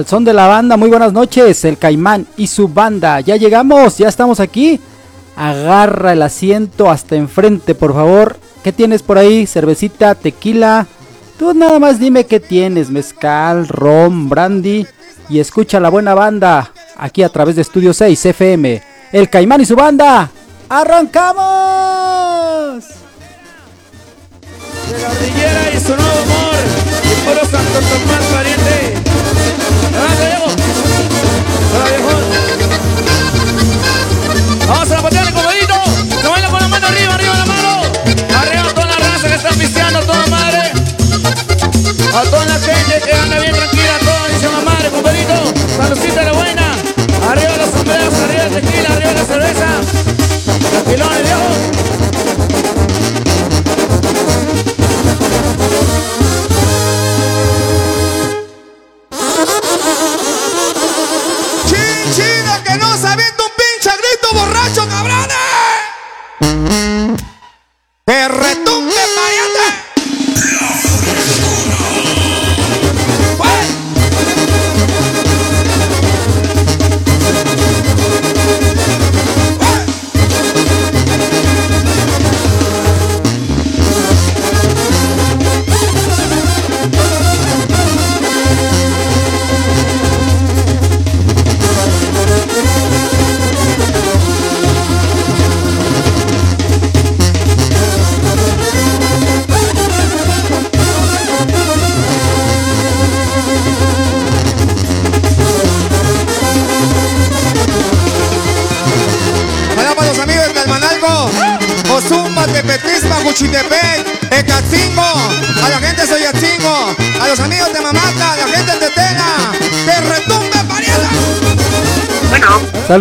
Al son de la banda, muy buenas noches, el Caimán y su banda. Ya llegamos, ya estamos aquí. Agarra el asiento hasta enfrente, por favor. ¿Qué tienes por ahí? Cervecita, tequila. Tú nada más dime qué tienes, mezcal, rom, brandy. Y escucha la buena banda aquí a través de Estudio 6 FM. El Caimán y su banda. ¡Arrancamos! A toda la gente que anda bien tranquila, toda dice la madre, compadrito. Saludcita de buena. Arriba los sombreros, arriba el tequila, arriba la cerveza. Tranquilones, viejo.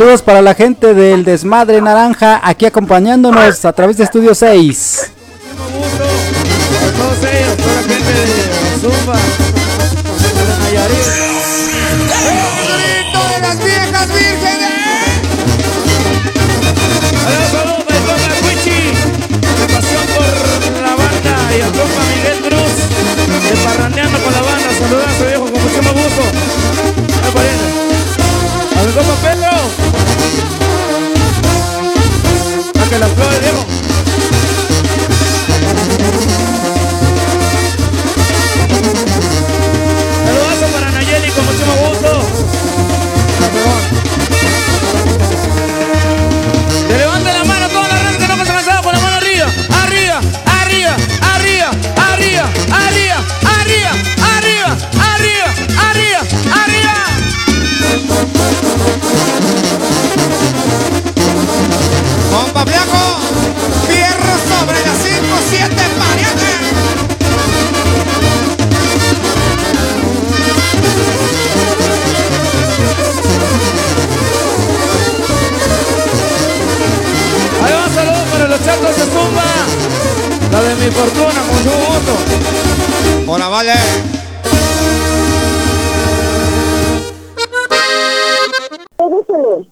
Para la gente del Desmadre Naranja aquí acompañándonos a través de Estudio 6.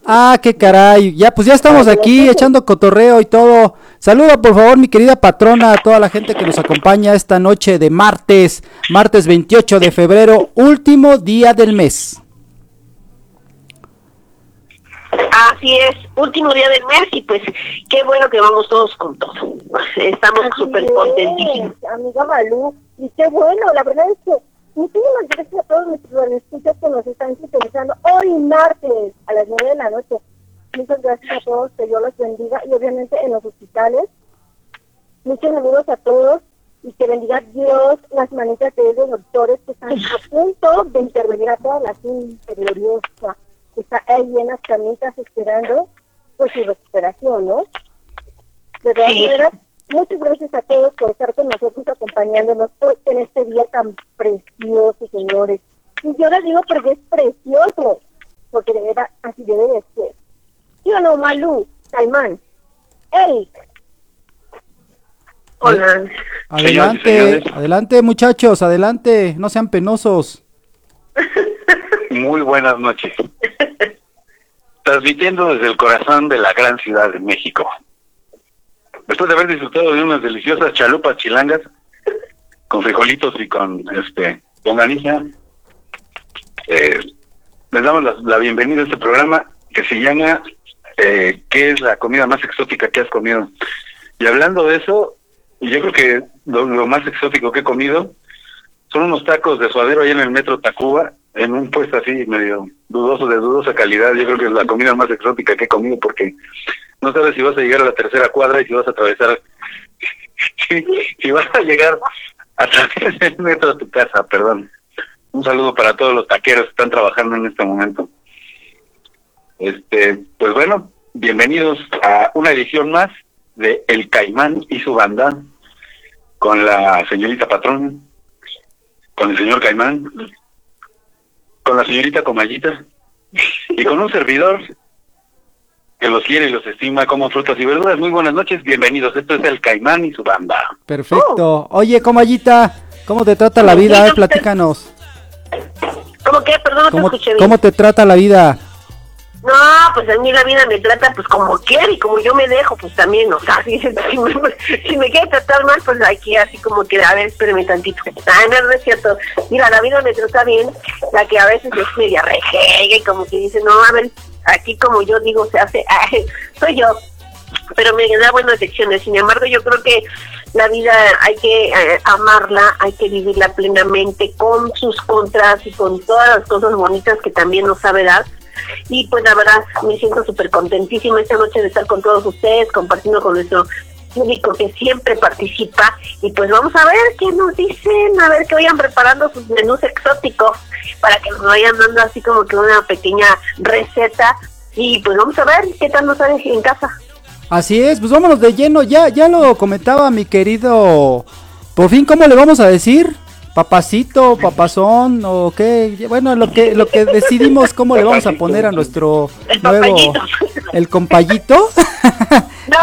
Ah, qué caray. Ya, pues ya estamos aquí echando cotorreo y todo. Saluda por favor mi querida patrona a toda la gente que nos acompaña esta noche de martes, martes 28 de febrero, último día del mes. Así es, último día del mes y pues qué bueno que vamos todos con todo. Estamos súper es, contentísimos. Amiga Malú, y qué bueno, la verdad es que muchísimas gracias a todos nuestros escuchas que nos están sintonizando hoy martes a las 9 de la noche. Muchas gracias a todos, que Dios los bendiga y obviamente en los hospitales. Muchos saludos a todos y que bendiga Dios las manitas de esos doctores que están a punto de intervenir a toda la gente gloriosa que está ahí en las camitas esperando por su recuperación, ¿no? De todas Sí. maneras, muchas gracias a todos por estar con nosotros acompañándonos hoy en este día tan precioso, señores. Y yo les digo porque es precioso, porque de verdad así debe de ser. ¿Sí o no, Malú, Caimán, Eric? Hola. Adelante, señores. adelante muchachos, adelante, no sean penosos. Muy buenas noches. Transmitiendo desde el corazón de la gran ciudad de México. Después de haber disfrutado de unas deliciosas chalupas chilangas con frijolitos y con este longaniza, eh, les damos la, bienvenida a este programa que se llama eh, ¿Qué es la comida más exótica que has comido? Y hablando de eso, yo creo que lo, lo más exótico que he comido son unos tacos de suadero ahí en el metro Tacuba, en un puesto así medio dudoso, de dudosa calidad. Yo creo que es la comida más exótica que he comido porque no sabes si vas a llegar a la tercera cuadra y si vas a atravesar, si, vas a llegar a través del metro a tu casa, perdón. Un saludo para todos los taqueros que están trabajando en este momento. Este, pues bueno, bienvenidos a una edición más de El Caimán y su banda con la señorita patrón, con el señor Caimán, con la señorita Comayita y con un servidor que los quiere y los estima como frutas y verduras. Muy buenas noches, bienvenidos. Esto es El Caimán y su banda. Perfecto. Oye, Comayita, ¿cómo te trata la vida? A ver, platícanos. ¿Cómo que? Perdón, no te ¿Cómo, escuché bien. cómo te trata la vida? No, pues a mí la vida me trata pues como quiere y como yo me dejo, pues también, o sea, si, si me, si me quiere tratar mal, pues aquí así como que, a ver, espérame tantito. Ah, no, no es cierto. Mira, la vida me trata bien, la que a veces es media rejega y como que dice, no, a ver, aquí como yo digo, se hace, ay, soy yo. Pero me da buenas lecciones. Sin embargo, yo creo que la vida hay que eh, amarla, hay que vivirla plenamente con sus contras y con todas las cosas bonitas que también nos sabe dar. Y pues la verdad me siento súper contentísima esta noche de estar con todos ustedes, compartiendo con nuestro público que siempre participa. Y pues vamos a ver qué nos dicen, a ver que vayan preparando sus menús exóticos para que nos vayan dando así como que una pequeña receta. Y pues vamos a ver qué tal nos sale en casa. Así es, pues vámonos de lleno. Ya, ya lo comentaba mi querido. Por fin, ¿cómo le vamos a decir? Papacito, papazón o qué? Bueno, lo que lo que decidimos cómo le vamos a poner a nuestro El nuevo papayito. el compayito, No,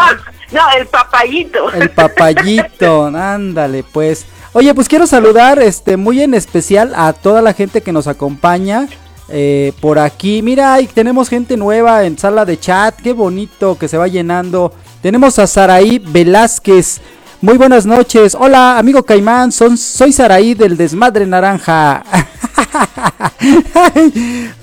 no, el papayito. el papayito, ándale, pues. Oye, pues quiero saludar este muy en especial a toda la gente que nos acompaña eh, por aquí. Mira, ahí tenemos gente nueva en sala de chat, qué bonito que se va llenando. Tenemos a Saraí Velázquez. Muy buenas noches. Hola, amigo Caimán. Son, soy Saraí del Desmadre Naranja.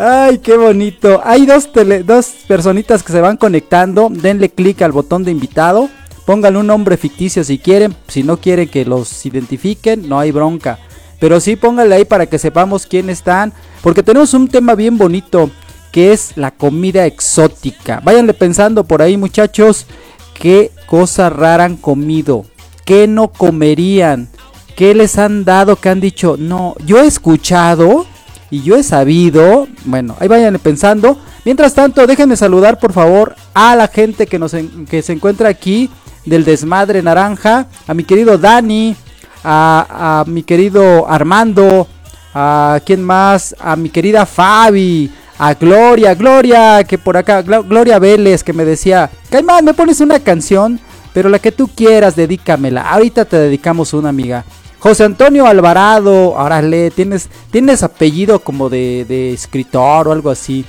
ay, qué bonito. Hay dos, tele- dos personitas que se van conectando. Denle clic al botón de invitado. Pónganle un nombre ficticio si quieren. Si no quieren que los identifiquen, no hay bronca. Pero sí pónganle ahí para que sepamos quién están. Porque tenemos un tema bien bonito. Que es la comida exótica. Váyanle pensando por ahí muchachos. Qué cosa rara han comido. ¿Qué no comerían? ¿Qué les han dado que han dicho? No, yo he escuchado y yo he sabido. Bueno, ahí vayan pensando. Mientras tanto, déjenme saludar por favor a la gente que, nos en- que se encuentra aquí del Desmadre Naranja. A mi querido Dani, a, a mi querido Armando, a quién más, a mi querida Fabi, a Gloria, Gloria, que por acá, Glo- Gloria Vélez, que me decía, Caimán, me pones una canción, pero la que tú quieras, dedícamela. Ahorita te dedicamos una amiga. José Antonio Alvarado, órale, tienes, tienes apellido como de, de escritor o algo así.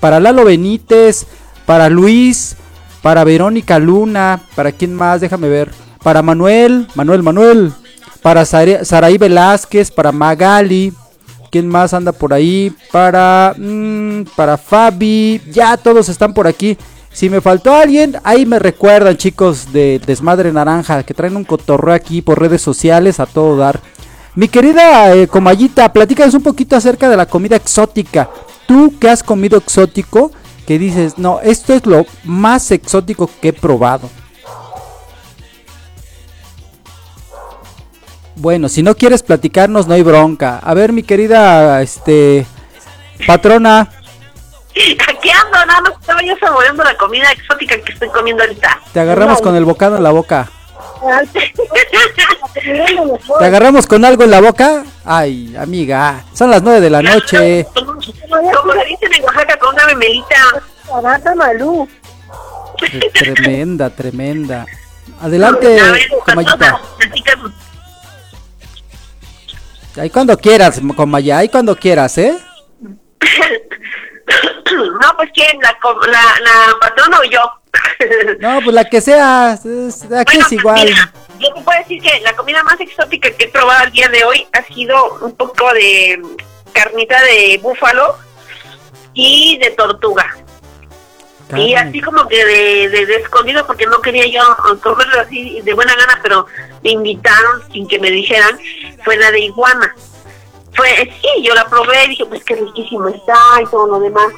Para Lalo Benítez, para Luis, para Verónica Luna, para quién más, déjame ver. Para Manuel, Manuel, Manuel. Para Sara- Saraí Velázquez, para Magali. ¿Quién más anda por ahí? Para, mm, para Fabi. Ya todos están por aquí. Si me faltó alguien, ahí me recuerdan, chicos de Desmadre Naranja, que traen un cotorreo aquí por redes sociales a todo dar. Mi querida eh, Comayita, platícanos un poquito acerca de la comida exótica. Tú que has comido exótico, que dices, no, esto es lo más exótico que he probado. Bueno, si no quieres platicarnos, no hay bronca. A ver, mi querida, este, patrona, Aquí ando, nada más estaba yo saboreando la comida exótica que estoy comiendo ahorita. te agarramos No. con el bocado en la boca. ¿Te agarramos con algo en la boca? Ay, amiga, son las nueve de la noche. Como le dicen en Oaxaca con una memelita. Malú. Tremenda, tremenda. Adelante, Comayita. Ahí cuando quieras, Comaya, ahí cuando quieras, ¿eh? No, pues quién, la, la, la patrona o yo. No, pues la que sea, es- aquí Bueno, es igual. mira, yo te puedo decir que la comida más exótica que he probado el día de hoy ha sido un poco de carnita de búfalo y de tortuga. Y así como que de, de, de escondido, porque no quería yo comerlo así de buena gana, pero me invitaron sin que me dijeran, fue la de iguana. Fue, sí, yo la probé y dije, pues qué riquísimo está y todo lo demás.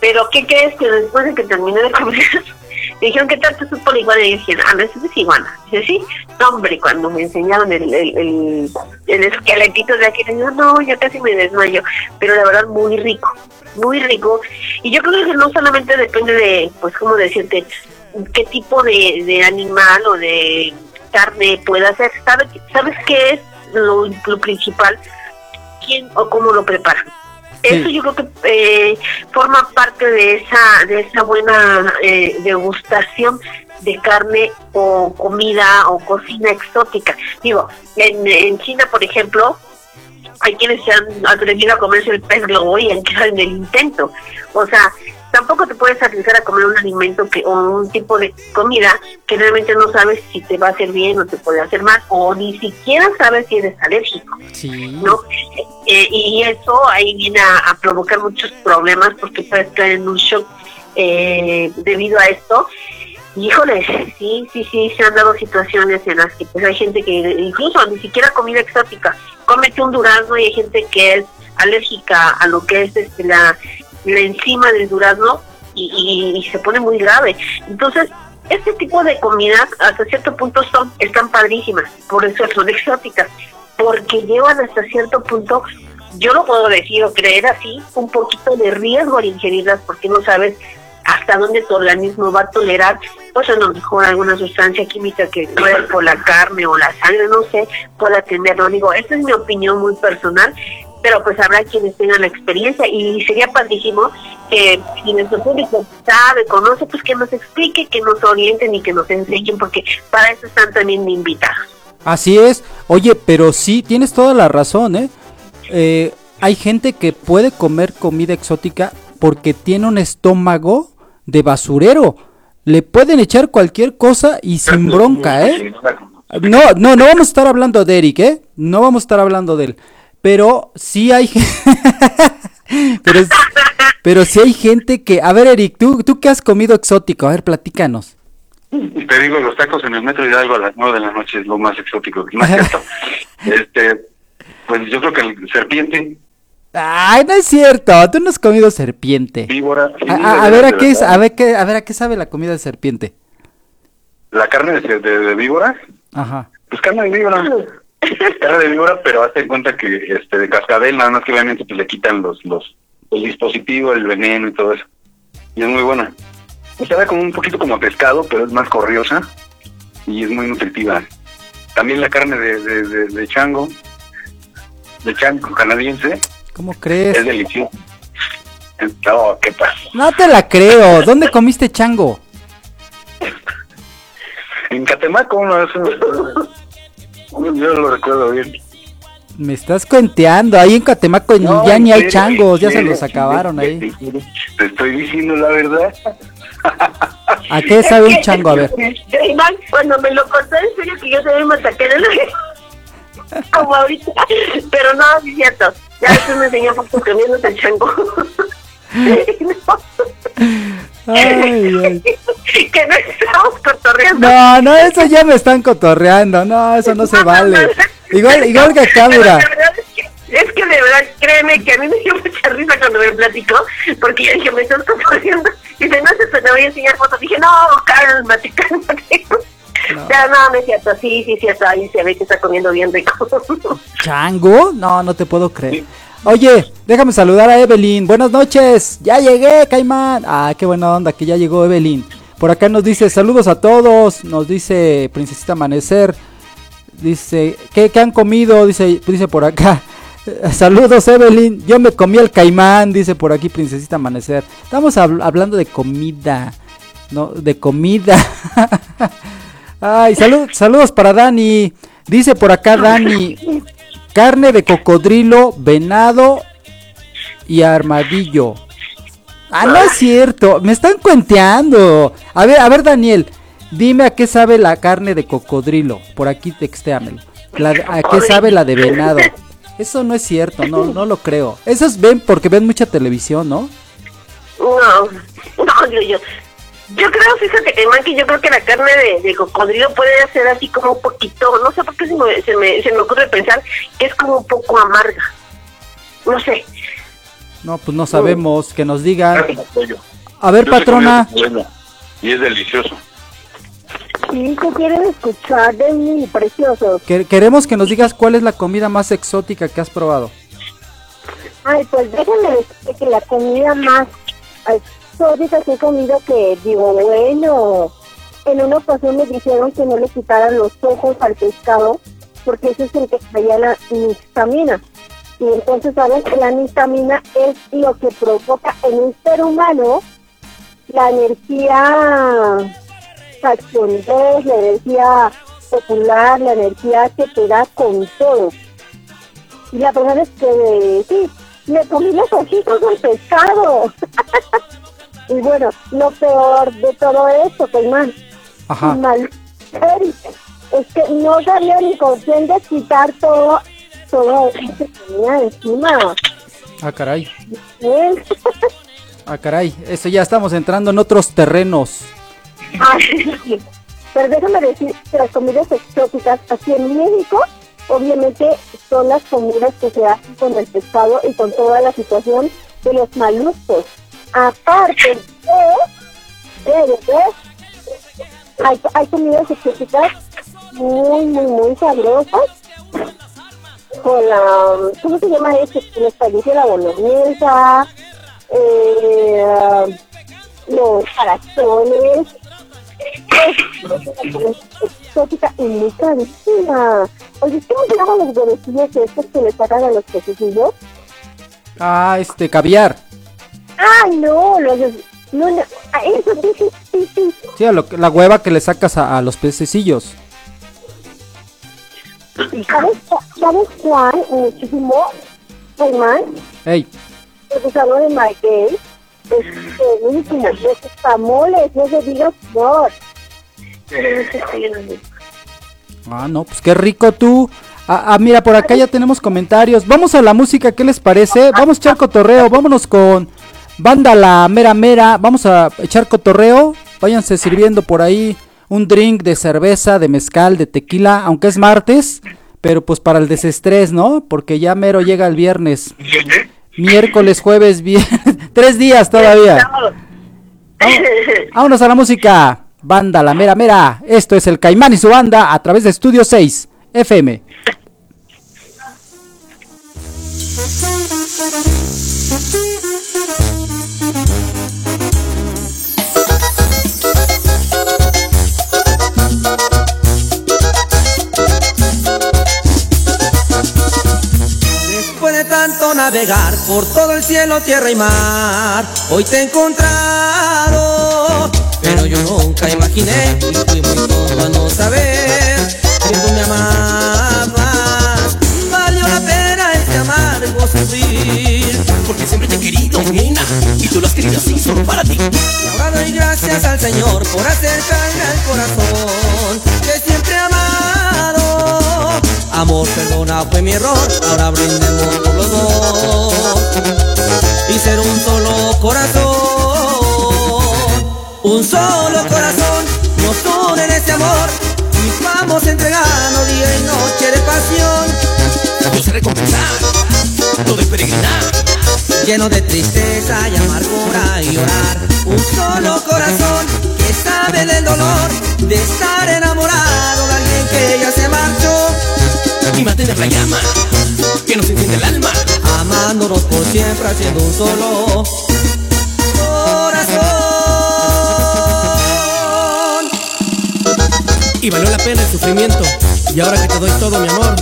Pero, ¿qué crees? Que después de que terminé de comer, me dijeron, ¿qué tal te supo la iguana? Y dije, ah, no, es iguana. Dice, sí, no, hombre, cuando me enseñaron el, el, el, el esqueletito de aquí, yo, no, yo casi me desmayo. Pero la verdad, muy rico, muy rico. Y yo creo que no solamente depende de, pues, ¿cómo decirte? qué tipo de, de animal o de carne pueda ser. ¿Sabes, ¿sabes qué es lo, lo principal? ¿Quién o cómo lo prepara? Eso yo creo que eh, forma parte de esa de esa buena eh, degustación de carne o comida o cocina exótica. Digo, en, en China, por ejemplo, hay quienes se han atrevido a comerse el pez globo y han quedado en el intento. O sea, tampoco te puedes arriesgar a comer un alimento que o un tipo de comida que realmente no sabes si te va a hacer bien o te puede hacer mal o ni siquiera sabes si eres alérgico no Eh, y eso ahí viene a, a provocar muchos problemas porque puedes caer en un shock eh, debido a esto. Híjole, sí, sí, sí, se han dado situaciones en las que pues hay gente que incluso ni siquiera comida exótica, cómete un durazno y hay gente que es alérgica a lo que es este, la, la enzima del durazno y, y- se pone muy grave. Entonces, este tipo de comidas hasta cierto punto son están padrísimas, por eso son exóticas, porque llevan hasta cierto punto, yo lo puedo decir o creer así, un poquito de riesgo al ingerirlas porque no sabes hasta dónde tu organismo va a tolerar, pues a lo mejor alguna sustancia química que por la carne o la sangre, no sé, pueda tenerlo. Digo, esta es mi opinión muy personal, pero pues habrá quienes tengan la experiencia y sería padrísimo que si nuestro público sabe, conoce, pues que nos explique, que nos orienten y que nos enseñen, porque para eso están también invitados. Así es. Oye, pero sí, tienes toda la razón, ¿eh? Eh, hay gente que puede comer comida exótica porque tiene un estómago de basurero. Le pueden echar cualquier cosa y sin bronca, ¿eh? No, no, no vamos a estar hablando de Eric, ¿eh? No vamos a estar hablando de él. Pero sí hay... pero, es- pero sí hay gente que... A ver, Eric, ¿tú, ¿tú qué has comido exótico? A ver, platícanos. Te digo, los tacos en el metro Hidalgo a las nueve de la noche es lo más exótico. Es cierto. este, pues yo creo que el serpiente, Ay, no es cierto. Tú no has comido serpiente. víbora. sí, A, ver a qué es, a ver qué, a ver a qué sabe la comida de serpiente. La carne de, de- de víbora, Ajá. pues carne de víbora. Carne de víbora, pero hazte cuenta que este de cascabel, nada más que obviamente pues, le quitan los, los el dispositivo, el veneno y todo eso. Y es muy buena. O sea, como un poquito como pescado, pero es más corriosa y es muy nutritiva. También la carne de, de, de- de chango, de chango canadiense, ¿Cómo es crees? delicioso. No, ¿qué pasa? No te la creo. ¿Dónde comiste chango? En Catemaco, no, eso, yo lo recuerdo bien. Me estás cuenteando. Ahí en Catemaco No, ya ni hay changos. Ya se los acabaron ahí. te- estoy diciendo la verdad. ¿A qué sabe un chango? A ver. Iván, cuando me lo contó, en serio que yo también me saqué de la... Como ahorita. Pero no, es cierto. Ya después me enseñó poco comiéndose el chango. Ay, ay. que no estamos cotorreando. No, no, eso ya me están cotorreando. No, eso no se vale. Igual, igual que acá, mira. la verdad es que, es que de verdad, créeme que a mí me dio mucha risa cuando me platicó, porque yo dije, me estás cotorreando. Dice, no sé, te voy a enseñar fotos. Dije, no, cálmate, cálmate. No. Ya, no, no es cierto, sí, sí, sí, está ahí se ve que está comiendo bien rico. ¿Chango? No, no te puedo creer. Oye, déjame saludar a Evelyn. Buenas noches. Ya llegué, Caimán. Ah, qué buena onda que ya llegó Evelyn. Por acá nos dice saludos a todos. Nos dice Princesita Amanecer. Dice, ¿qué, qué han comido? Dice, dice por acá. Saludos Evelyn. Yo me comí el caimán, dice por aquí Princesita Amanecer. Estamos habl- hablando de comida. No, de comida. Ay, salud, saludos para Dani. Dice por acá Dani, carne de cocodrilo, venado y armadillo. Ah, no es cierto, me están cuenteando. A ver, a ver Daniel, dime a qué sabe la carne de cocodrilo. Por aquí textéamelo. ¿A qué sabe la de venado? Eso no es cierto, no, no lo creo. Esos ven porque ven mucha televisión, ¿no? No, no, yo, yo creo, fíjate, que yo creo que la carne de, de cocodrilo puede ser así como un poquito, no sé por qué se me, se me, se me ocurre pensar que es como un poco amarga. No sé. No, pues no sabemos, que nos digan. A ver, Yo patrona, y es delicioso. Sí, ¿qué quieren escuchar de mí, preciosos? que- queremos que nos digas cuál es la comida más exótica que has probado. Ay, pues déjenme decirte que la comida más exótica que he comido que digo, bueno, en una ocasión me dijeron que no le quitaran los ojos al pescado porque ese es el que traía la histamina. Y entonces saben que la histamina es lo que provoca en un ser humano la energía cachondez, la energía popular, la energía que te da con todo. Y la verdad es que sí, me comí los ojitos del pescado. y bueno, lo peor de todo esto, Caimán, Ajá. mal Eric, es que no sabía ni con quién desquitar todo, todo eso que tenía encima. Ah, caray. ¿Eh? Ah, caray. Eso ya estamos entrando en otros terrenos. Pero déjame decir que las comidas exóticas aquí en México, obviamente son las comidas que se hacen con el pescado y con toda la situación de los maluscos. Aparte de, de, de, hay, comidas exóticas muy, muy, muy sabrosas. Con la, ¿cómo se llama este? En español la bolognesa, eh, los caracoles, exótica y muy carísima. Oye, ¿cómo se llaman los huevecillos estos que le sacan a los pececillos? Ah, este, caviar. Ah, no, los... No, no, ah, eso sí, sí, sí, sí. Sí, a lo la hueva que le sacas a, a los pececillos. ¿Sabes, ¿Sabes cuál? Muchísimo, Germán, Ey, el gusano de maguey. Es buenísimo. Los tamoles, no se diga por. ah, no, pues qué rico tú. Ah, ah, mira, por acá ya tenemos comentarios. Vamos a la música, ¿qué les parece? Vamos a echar cotorreo, vámonos con Banda La Mera Mera. Vamos a echar cotorreo. Váyanse sirviendo por ahí un drink de cerveza, de mezcal, de tequila, aunque es martes. Pero pues para el desestrés, ¿no? Porque ya mero llega el viernes. Miércoles, jueves, viernes. Tres días todavía. Vámonos a la música. Banda La Mera Mera. Esto es el Caimán y su banda a través de Estudio 6 FM. Navegar por todo el cielo, tierra y mar, hoy te he encontrado. Pero yo nunca imaginé y fui muy tonto a no saber que tú me amabas. Valió la pena este amargo sufrir. Porque siempre te he querido, nena Y tú lo has querido así, solo para ti Y ahora doy gracias al Señor por acercarme al corazón Amor, perdona, fue mi error, ahora brindemos por los dos y ser un solo corazón. Un solo corazón nos une en este amor y vamos entregando día y noche de pasión. Yo sé recompensar Todo es peregrinar lleno de tristeza y amargura y llorar. Un solo corazón que sabe del dolor de estar enamorado de alguien que ya se marchó, Y mantener la llama Que nos enciende el alma amándonos por siempre haciendo un solo corazón. Y valió la pena el sufrimiento Y ahora que te doy todo mi amor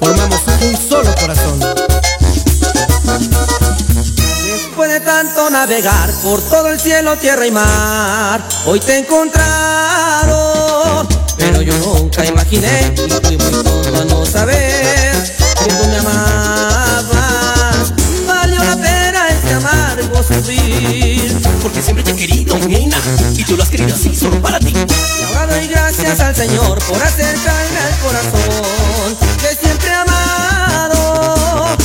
Formamos un solo corazón Después de tanto navegar por todo el cielo, tierra y mar, hoy te he encontrado. Pero yo nunca imaginé y fui muy tonto a no saber que tú me amabas. Valió la pena este amargo sufrir. Porque siempre te he querido, nena Y tú lo has querido así, solo para ti Y ahora doy gracias al Señor por acercarme al corazón que siempre he amado.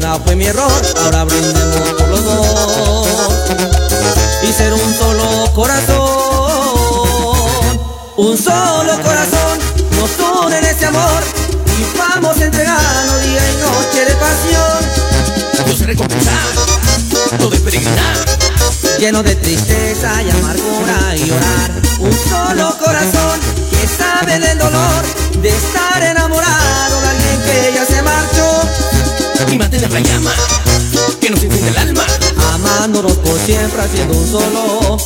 ya fue mi error, ahora brindemos por los dos. Recompensar, todo es peregrinar. Lleno de tristeza y amargura y llorar. Un solo corazón que sabe del dolor de estar enamorado de alguien que ya se marchó. Y mantener la llama, que nos enciende el alma. Amándonos por siempre haciendo un solo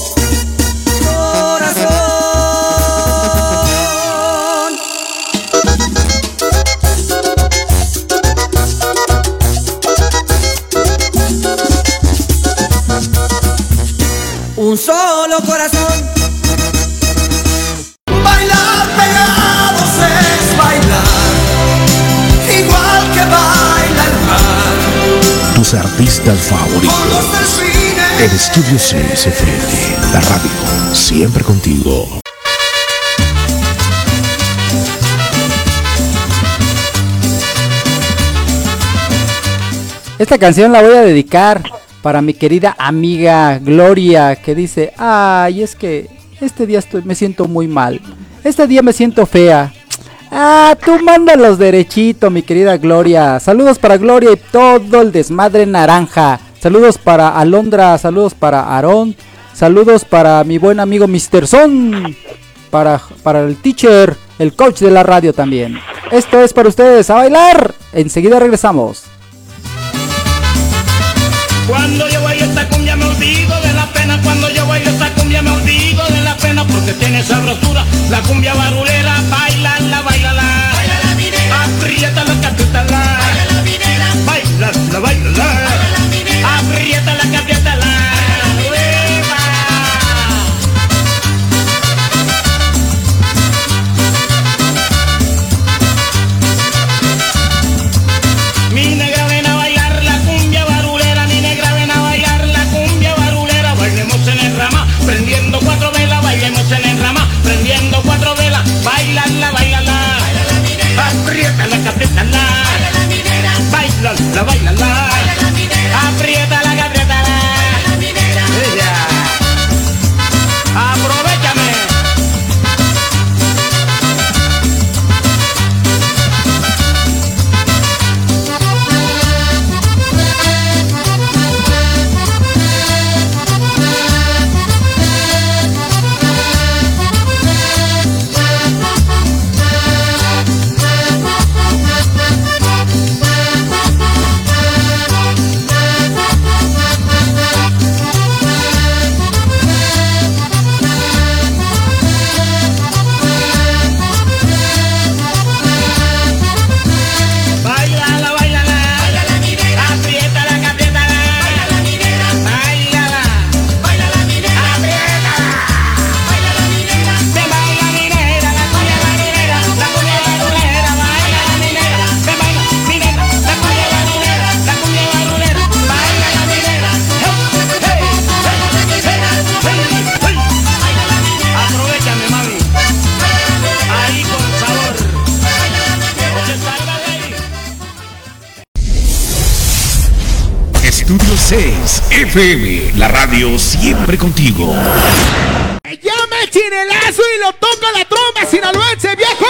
Un solo corazón. Bailar pegados es bailar, igual que baila el mar. Tus artistas favoritos. El Estudio 6 FM, la radio, siempre contigo. Esta canción la voy a dedicar para mi querida amiga Gloria que dice, ay, es que este día me siento muy mal. Este día me siento fea. Ah, tú mándalos derechito, mi querida Gloria. Saludos para Gloria y todo el desmadre naranja. Saludos para Alondra, saludos para Aarón, saludos para mi buen amigo Mr. Son, para, para el teacher, el coach de la radio también. Esto es para ustedes, a bailar. Enseguida regresamos. Cuando yo bailo esta cumbia me olvido de la pena. Cuando yo bailo esta cumbia me olvido de la pena Porque tiene sabrosura la cumbia barulera FM, la radio siempre contigo. Llama el chinelazo y lo toca la tromba sinaloense, viejo.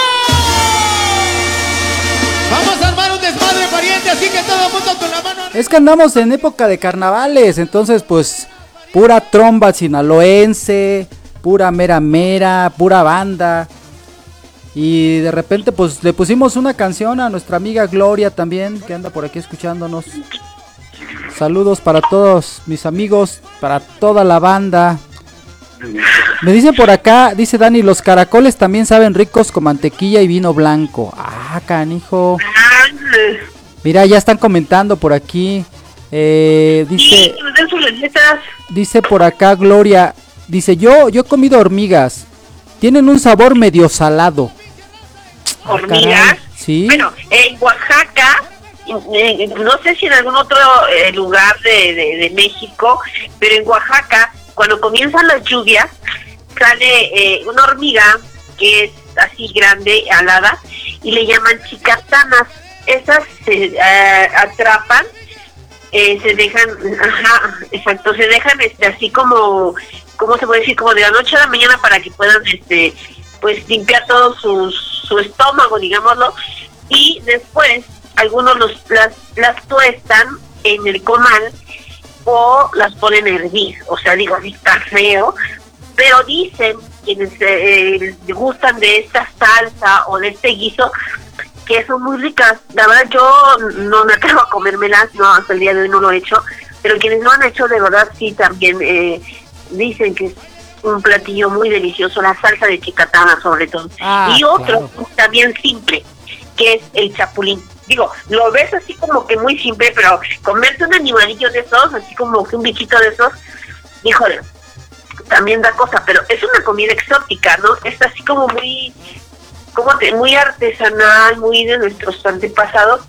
Vamos a armar un desmadre pariente, así que todo el mundo con la mano. Es que andamos en época de carnavales, entonces pues pura tromba sinaloense, pura mera mera, pura banda. Y de repente pues le pusimos una canción a nuestra amiga Gloria también, que anda por aquí escuchándonos. Saludos para todos mis amigos, para toda la banda. Me dicen por acá, dice Dani, los caracoles también saben ricos con mantequilla y vino blanco. Ah, canijo. Mira, ya están comentando por aquí. Eh, dice, dice por acá Gloria, dice yo, yo he comido hormigas. Tienen un sabor medio salado. Ah, hormigas. caray, Sí. Bueno, en Oaxaca, no sé si en algún otro eh, lugar de, de- de México, pero en Oaxaca, cuando comienzan las lluvias, sale eh, una hormiga que es así grande, alada, y le llaman chicatanas. Esas se eh, atrapan eh, se dejan, ajá, exacto, se dejan este así como, ¿cómo se puede decir? Como de la noche a la mañana para que puedan, este, pues limpiar todo su, su estómago, digámoslo, y después algunos los, las, las tuestan en el comal o las ponen a hervir, o sea, digo, está feo, pero dicen quienes eh, gustan de esta salsa o de este guiso que son muy ricas. La verdad yo no me atrevo a comérmelas, no, hasta el día de hoy no lo he hecho, pero quienes lo han hecho de verdad sí también eh, dicen que es un platillo muy delicioso, la salsa de chicatana sobre todo. Ah, y otro claro. también simple, que es el chapulín. Digo, lo ves así como que muy simple, pero comerte un animalillo de esos, así como que un bichito de esos, híjole, también da cosa, pero es una comida exótica, ¿no? Es así como muy, como te- muy artesanal, muy de nuestros antepasados,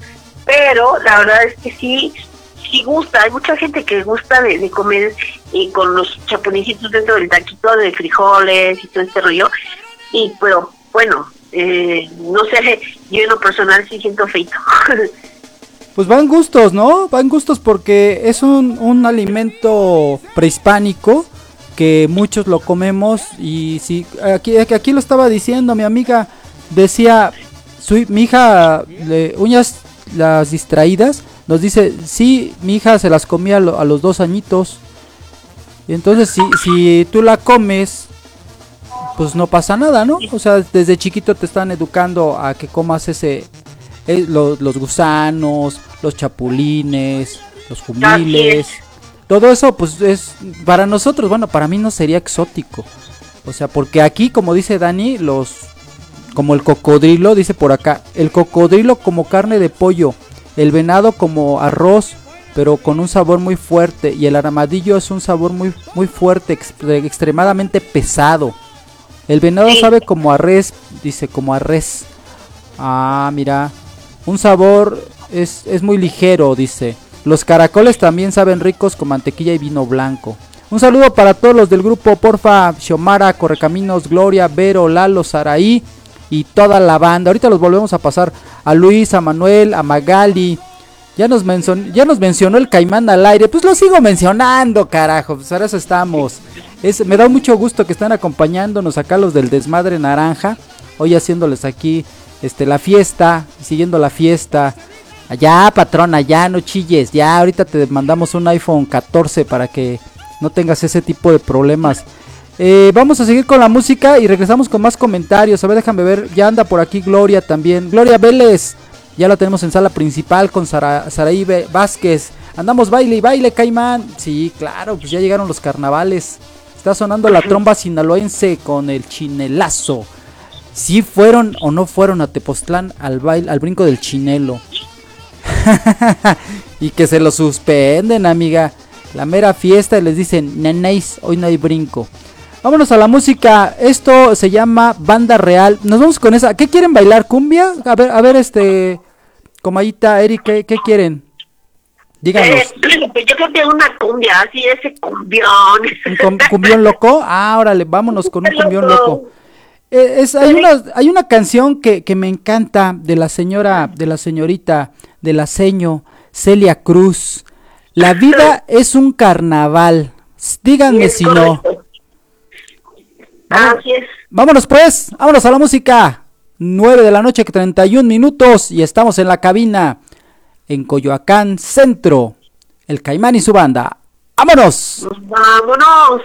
pero la verdad es que sí, sí gusta, hay mucha gente que gusta de, de comer eh, con los chapulincitos dentro del taquito de frijoles y todo este rollo, y pero bueno, eh, no sé, yo en lo personal sí siento feito. Pues van gustos, ¿no? Van gustos porque es un, un alimento prehispánico que muchos lo comemos y si aquí, aquí lo estaba diciendo mi amiga decía su, mi hija le, uñas las distraídas nos dice sí mi hija se las comía a, lo- a los dos añitos entonces si, si tú la comes pues no pasa nada no o sea desde chiquito te están educando a que comas ese eh, lo- los gusanos, los chapulines, los jumiles, todo eso pues es para nosotros, bueno, para mí no sería exótico. O sea, porque aquí, como dice Dani, los como el cocodrilo, dice por acá, el cocodrilo como carne de pollo, el venado como arroz, pero con un sabor muy fuerte y el armadillo es un sabor muy muy fuerte, ex- extremadamente pesado. El venado sabe como a res, dice como a res. Ah, mira. Un sabor es, es muy ligero, dice. Los caracoles también saben ricos con mantequilla y vino blanco. Un saludo para todos los del grupo, porfa, Xiomara, Correcaminos, Gloria, Vero, Lalo, Saraí y toda la banda. Ahorita los volvemos a pasar a Luis, a Manuel, a Magali. Ya nos, mencionó, ya nos mencionó el caimán al aire. Pues lo sigo mencionando, carajo. Pues ahora eso estamos. Me da mucho gusto que están acompañándonos acá los del Desmadre Naranja. Hoy haciéndoles aquí este, la fiesta, siguiendo la fiesta. Ya, patrona, ya no chilles. Ya, ahorita te mandamos un iPhone 14 para que no tengas ese tipo de problemas. Eh, vamos a seguir con la música y regresamos con más comentarios. A ver, déjame ver. Ya anda por aquí Gloria también. Gloria Vélez. Ya la tenemos en sala principal con Sara, Saraí Vázquez. Andamos baile y baile, Caimán. Sí, claro, pues ya llegaron los carnavales. Está sonando la tromba sinaloense con el chinelazo. Si fueron o no fueron a Tepoztlán al baile, al brinco del chinelo. y que se lo suspenden, amiga. La mera fiesta y les dicen, nenéis, hoy no hay brinco. Vámonos a la música. Esto se llama Banda Real. Nos vamos con esa. ¿Qué quieren bailar? ¿Cumbia? A ver, a ver, este. Comayita, Eric, ¿qué, qué quieren? Díganos. Eh, yo creo que una cumbia, así ese cumbión. ¿Un cum- cumbión loco? Ah, órale, vámonos con un cumbión loco. Eh, es, hay, una, hay una canción que, que me encanta de la señora, de la señorita, de la seño, Celia Cruz. La vida es un carnaval. Díganme si no. Así es. Vámonos pues, vámonos a la música. 9 de la noche, 31 minutos y estamos en la cabina en Coyoacán Centro. El Caimán y su banda. ¡Vámonos! Vámonos.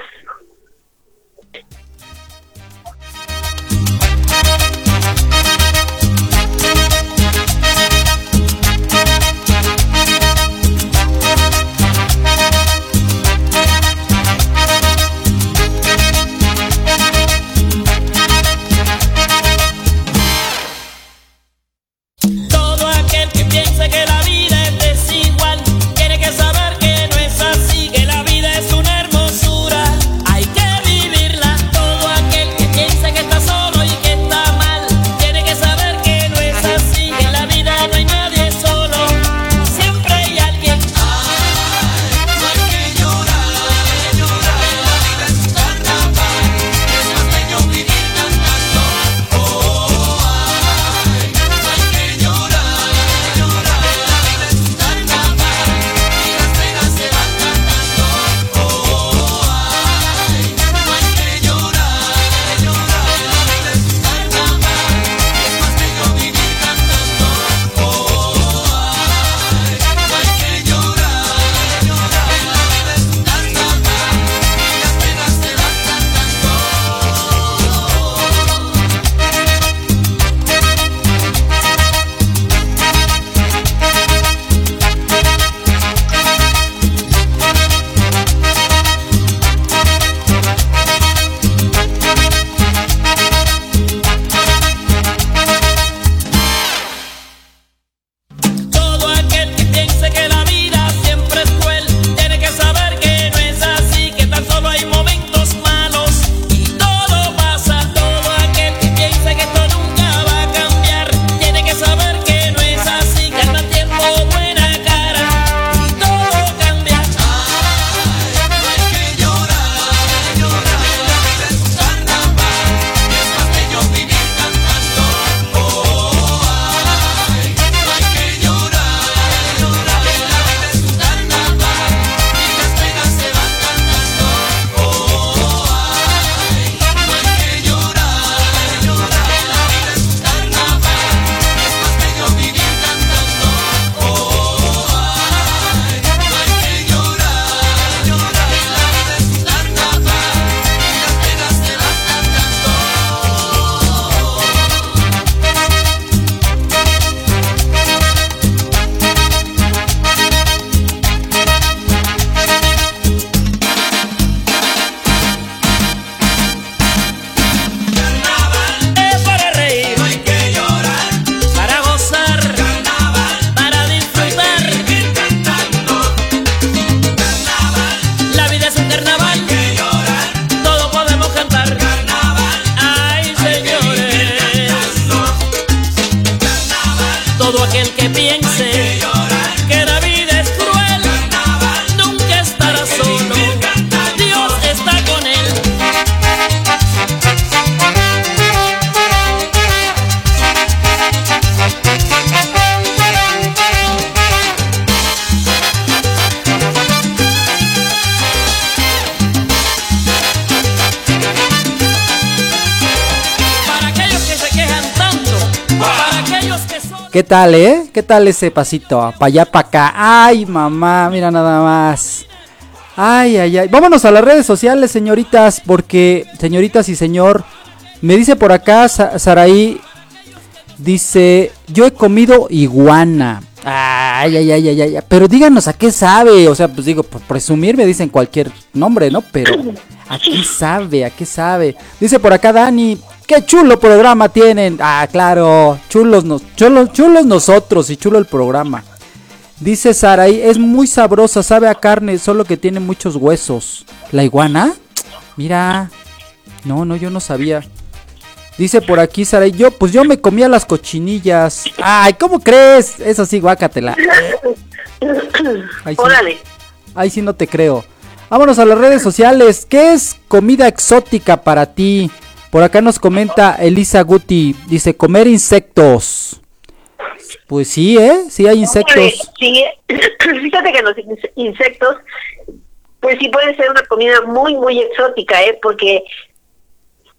Eh? ¿Qué tal ese pasito? Para allá, para acá. Ay, mamá, mira nada más. Ay, ay, ay. Vámonos a las redes sociales, señoritas, porque, señoritas y señor, me dice por acá Sa- Saraí, dice, yo he comido iguana. Ay, ay, ay, ay, ay. Pero díganos a qué sabe. O sea, pues digo, por presumir me dicen cualquier nombre, ¿no? Pero, ¿a qué sabe? ¿A qué sabe? Dice por acá Dani, qué chulo programa tienen. Ah, claro, chulos, nos, chulos, chulos nosotros y chulo el programa. Dice Saraí, es muy sabrosa, sabe a carne, solo que tiene muchos huesos. ¿La iguana? Mira. No, no, yo no sabía. Dice por aquí Saraí, yo, pues yo me comía las cochinillas. Ay, ¿cómo crees? Es así, guácatela. Ahí sí. Órale. Ahí sí no te creo. Vámonos a las redes sociales. ¿Qué es comida exótica para ti? Por acá nos comenta Elisa Guti. Dice comer insectos. Pues sí, ¿eh? Sí hay insectos. Sí, fíjate que los inse- insectos, pues sí puede ser una comida muy, muy exótica, ¿eh? Porque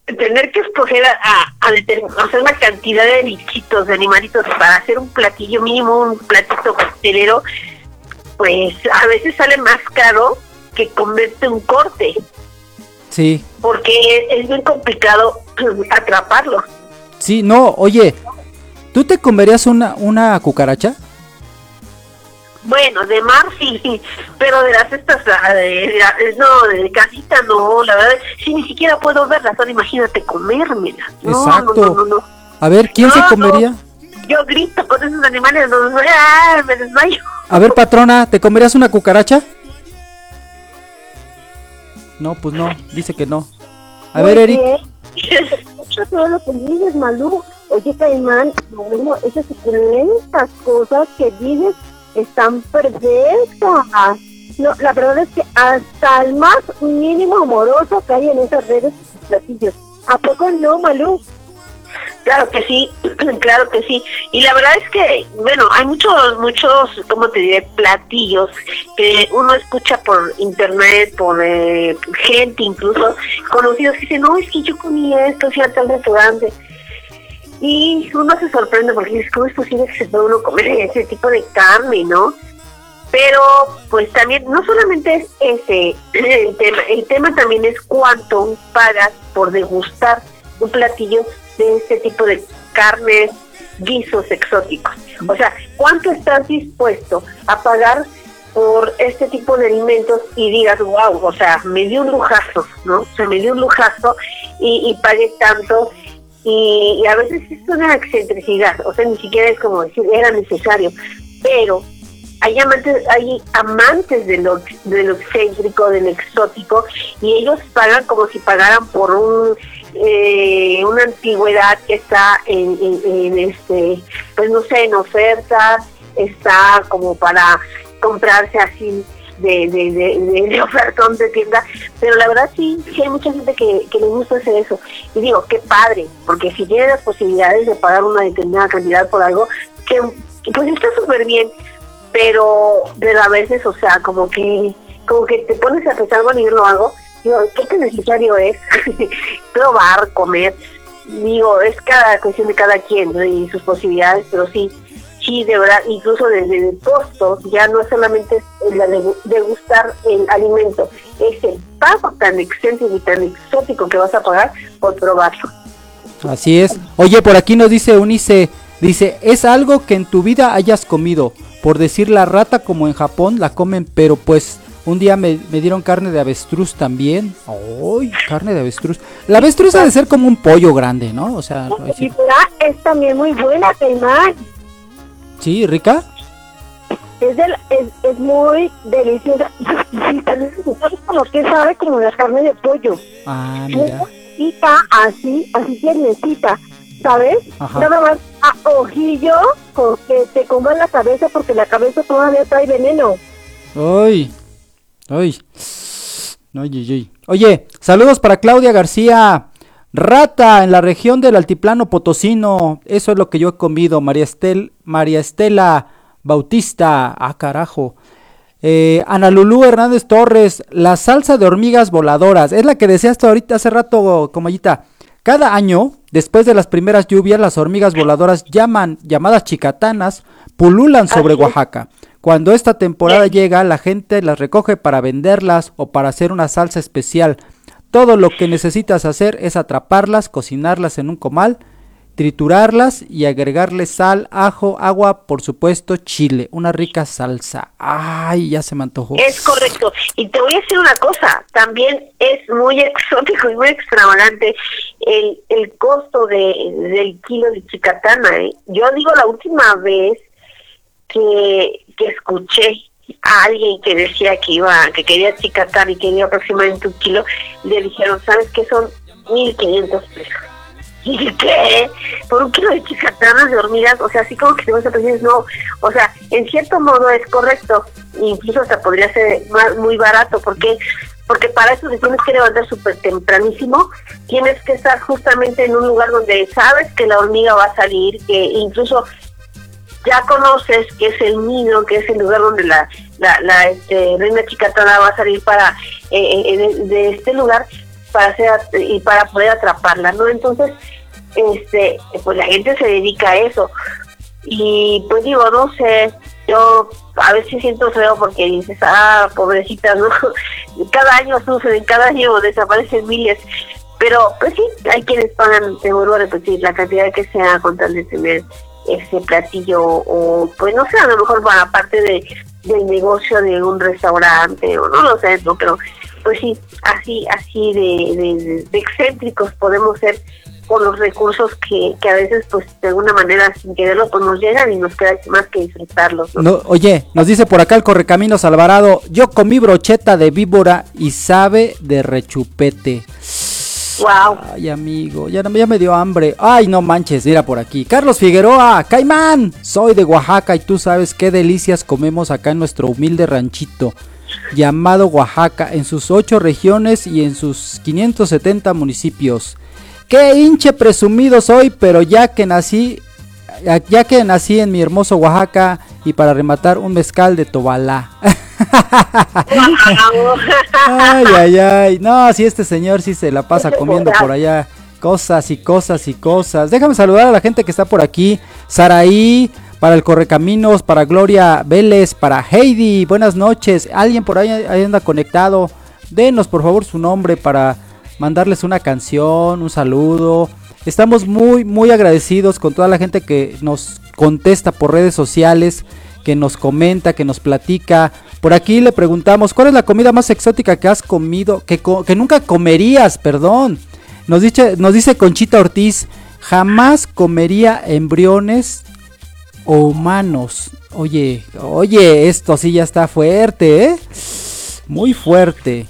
tener que escoger a, a, a hacer una cantidad de bichitos, de animalitos para hacer un platillo mínimo, un platito pastelero, pues a veces sale más caro que comerte un corte, Sí. porque es bien complicado atraparlo. Sí, no, oye. ¿Tú te comerías una, una cucaracha? Bueno, de mar sí, pero de las estas, de, no, de casita no, la verdad, sí, ni siquiera puedo verlas, ahora imagínate comérmelas. No, Exacto. no, no, no, no. A ver, ¿quién se comería? Yo grito con esos animales, no, ¡ah! me desmayo. A ver, patrona, ¿te comerías una cucaracha? No, pues no, dice que no. A ver, Eric. Escucha todo lo que dices, Malú. Oye, Caimán, no, bueno, esas suculentas cosas que dices están perfectas. No, la verdad es que hasta el más mínimo amoroso que hay en esas redes platillos. ¿A poco no, Malú? Claro que sí, claro que sí. Y la verdad es que, bueno, hay muchos, muchos, ¿cómo te diré? Platillos que uno escucha por internet, por eh, gente incluso, conocidos que dicen, no, es que yo comí esto, fui a tal restaurante. Y uno se sorprende porque dice, ¿cómo es posible que se pueda uno comer ese tipo de carne, no? Pero, pues también, no solamente es ese el tema, el tema también es cuánto pagas por degustar un platillo de este tipo de carnes, guisos exóticos. O sea, ¿cuánto estás dispuesto a pagar por este tipo de alimentos y digas, wow, o sea, me dio un lujazo, ¿no? O sea, me dio un lujazo y, y pagué tanto y, y a veces es una excentricidad, o sea, ni siquiera es como decir, era necesario, pero hay amantes, hay amantes de lo, de lo excéntrico, de lo exótico, y ellos pagan como si pagaran por un eh, una antigüedad que está en, en- este, pues no sé, en oferta, está como para comprarse así de, de, de, de, ofertón de tienda, pero la verdad sí, sí hay mucha gente que, que le gusta hacer eso. Y digo, qué padre, porque si tiene las posibilidades de pagar una determinada cantidad por algo, que pues está súper bien, pero, pero a veces, o sea, como que, como que te pones a pensar, bueno, yo lo hago, digo, ¿qué tan necesario es probar, comer? Digo, es cada cuestión de cada quien y sus posibilidades, pero sí, sí, de verdad, incluso desde el costo, ya no solamente es la de degustar el alimento, es el pago tan excéntrico y tan exótico que vas a pagar por probarlo. Así es. Oye, por aquí nos dice Unice, dice, es algo que en tu vida hayas comido. Por decir la rata como en Japón la comen, pero pues un día me, me dieron carne de avestruz también. ¡Ay, carne de avestruz! La avestruz ha de ser como un pollo grande, ¿no? O sea, sí, la es también muy buena, Caimán. sí, rica. Es, del, es, es muy deliciosa. Y también ¿sabes como que sabe como la carne de pollo. Ah, mira. Tiernecita, así, así tiernecita, ¿sabes? Ajá. Nada más a ojillo ojo, que te coman la cabeza porque la cabeza todavía trae veneno. Ay, ay, ay, ay, ay. Oye, saludos para Claudia García. Rata en la región del altiplano potosino. Eso es lo que yo he comido. María, Estel, María Estela Bautista. Ah, carajo. Eh, Ana Lulú Hernández Torres. La salsa de hormigas voladoras. Es la que deseaste ahorita hace rato, comallita. Cada año, después de las primeras lluvias, las hormigas voladoras llaman, llamadas chicatanas, pululan sobre. Oaxaca. Cuando esta temporada llega, la gente las recoge para venderlas o para hacer una salsa especial. Todo lo que necesitas hacer es atraparlas, cocinarlas en un comal, triturarlas y agregarle sal, ajo, agua, por supuesto, chile, una rica salsa. Ay, ya se me antojó. Es correcto. Y te voy a decir una cosa, también es muy exótico y muy extravagante el, el costo de, del kilo de chicatana. ¿eh? Yo digo la última vez que, que escuché a alguien que decía que iba, que quería chicatana y quería aproximadamente un kilo, le dijeron, ¿sabes qué son? 1.500 pesos. ¿Y qué? Por un kilo de chicatanas de hormigas, o sea, así como que te vas a pensar, no, o sea, en cierto modo es correcto, incluso hasta podría ser más, muy barato, porque porque para eso te tienes que levantar súper tempranísimo, tienes que estar justamente en un lugar donde sabes que la hormiga va a salir, que incluso ya conoces que es el nido, que es el lugar donde la, este, reina chicatana va a salir para eh, eh, de, este lugar para hacer y para poder atraparla, ¿no? Entonces, este, pues la gente se dedica a eso y pues digo, no sé, yo a veces siento feo porque dices, ah, pobrecita, ¿no? Cada año sufren, cada año desaparecen miles, pero pues sí, hay quienes pagan, te vuelvo a repetir, la cantidad que sea con tal de tener ese platillo o pues no sé, a lo mejor para parte de del negocio de un restaurante o no lo sé, no, pero pues sí, así así de, de- excéntricos podemos ser con los recursos que, que a veces pues de alguna manera sin quererlo pues nos llegan y nos queda más que disfrutarlos. ¿no? No, oye, nos dice por acá el Correcaminos Alvarado, yo comí brocheta de víbora y sabe de rechupete. Wow. Ay, amigo, ya, ya me dio hambre. Ay, no manches, mira por aquí. Carlos Figueroa, Caimán, soy de Oaxaca y tú sabes qué delicias comemos acá en nuestro humilde ranchito llamado Oaxaca, en sus ocho regiones y en sus 570 municipios. Qué hinche presumido soy, pero ya que nací, ya que nací en mi hermoso Oaxaca y para rematar un mezcal de Tobalá. Ay, ay, ay. No, si este señor sí se la pasa comiendo por allá cosas y cosas y cosas. Déjame saludar a la gente que está por aquí. Saraí, para el Correcaminos, para Gloria Vélez, para Heidi. Buenas noches. Alguien por ahí, ahí anda conectado. Denos por favor su nombre para mandarles una canción, un saludo. Estamos muy, muy agradecidos con toda la gente que nos contesta por redes sociales, que nos comenta, que nos platica. Por aquí le preguntamos, ¿cuál es la comida más exótica que has comido, que, co- que nunca comerías, perdón? Nos dice, nos dice Conchita Ortiz, jamás comería embriones o humanos. Oye, oye, esto sí ya está fuerte, ¿eh? Muy fuerte.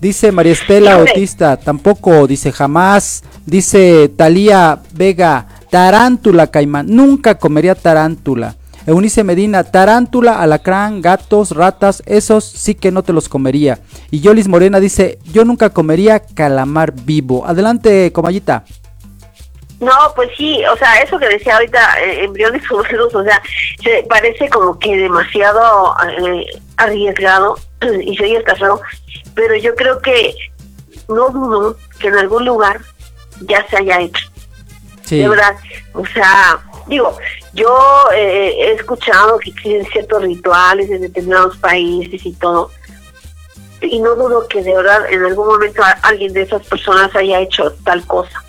Dice María Estela. Autista, tampoco, dice jamás. Dice Talía Vega, tarántula caimán, nunca comería tarántula. Eunice Medina, tarántula, alacrán, gatos, ratas, esos sí que no te los comería. Y Yolis Morena dice, yo nunca comería calamar vivo. Adelante, comallita. No, pues sí, o sea, eso que decía ahorita, eh, embriones humanos, o sea, se parece como que demasiado eh, arriesgado y se oye hasta feo, pero yo creo que no dudo que en algún lugar ya se haya hecho. Sí. De verdad, o sea, digo, yo eh, he escuchado que existen ciertos rituales en determinados países y todo, y no dudo que de verdad en algún momento alguien de esas personas haya hecho tal cosa.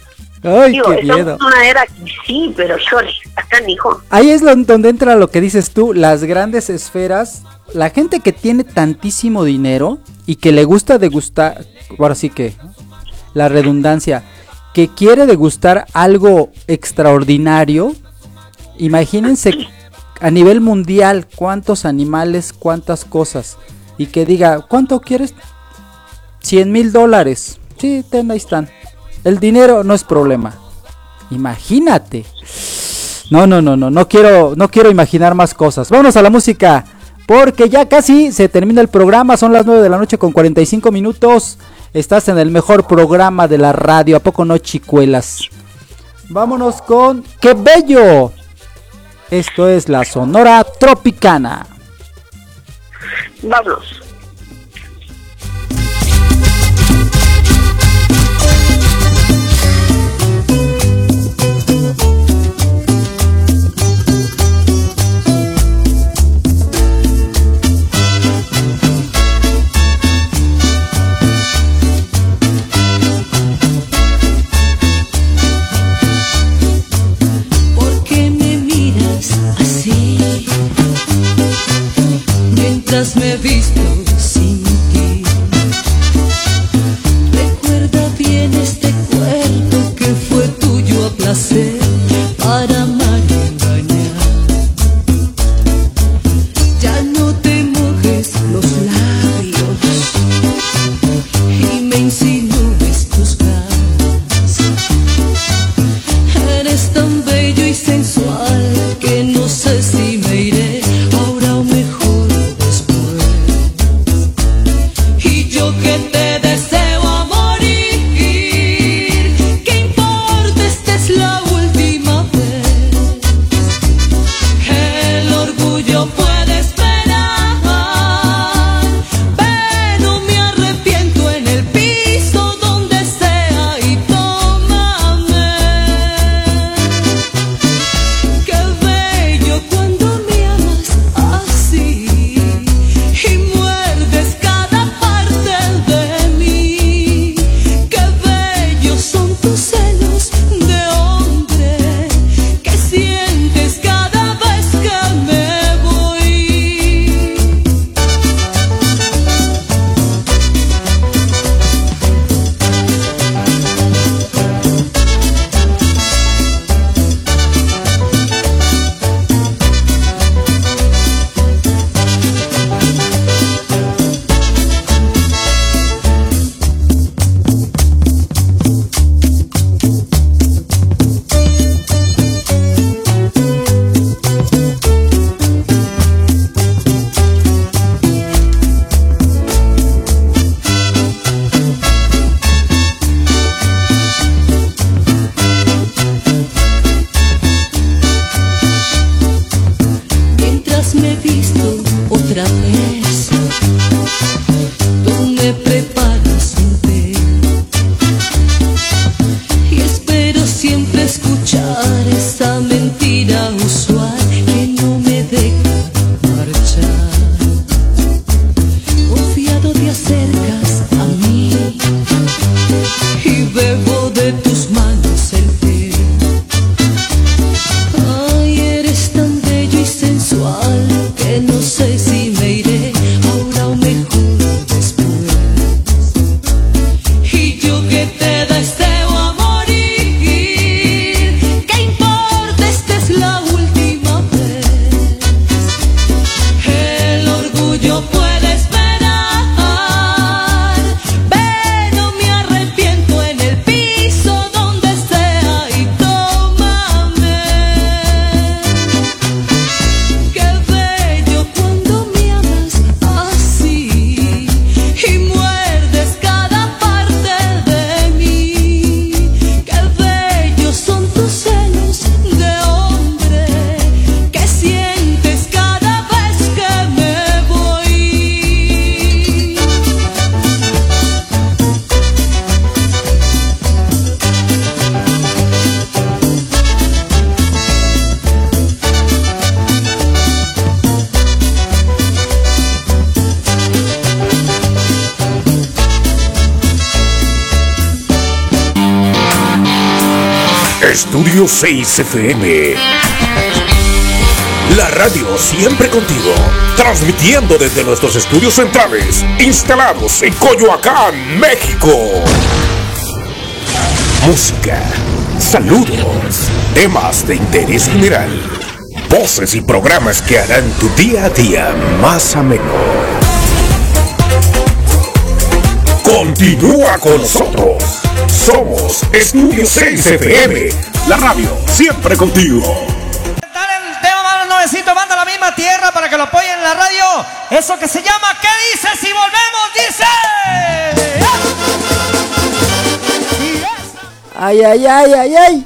Ay, Digo, qué miedo. una era que sí, pero híjole, acá hijo. Ahí es donde entra lo que dices tú, las grandes esferas, la gente que tiene tantísimo dinero y que le gusta degustar, ahora sí que, la redundancia, que quiere degustar algo extraordinario, imagínense a nivel mundial cuántos animales, cuántas cosas, y que diga, ¿cuánto quieres? 100 mil dólares. Sí, ten, ahí están. El dinero no es problema. Imagínate. No, no, no, no, no quiero, no quiero imaginar más cosas. Vámonos a la música, porque ya casi se termina el programa, son las 9 de la noche con 45 minutos. Estás en el mejor programa de la radio, ¿a poco no chicuelas? Vámonos con ¡Qué bello! Esto es la Sonora Tropicana. Me visto sin ti. Recuerda bien este cuerpo que fue tuyo a placer para amar y engañar. Ya no te mojes los labios y me Estudio 6 FM. La radio siempre contigo. Transmitiendo desde nuestros estudios centrales, instalados en Coyoacán, México. Música, saludos, temas de interés general, voces y programas que harán tu día a día más ameno. Continúa con nosotros. Somos Estudio 6 FM, la radio siempre contigo. la tierra para que lo apoyen en la radio. Eso que se llama ¿Qué dices si volvemos? Dice. Ay, ay, ay, ay, ay.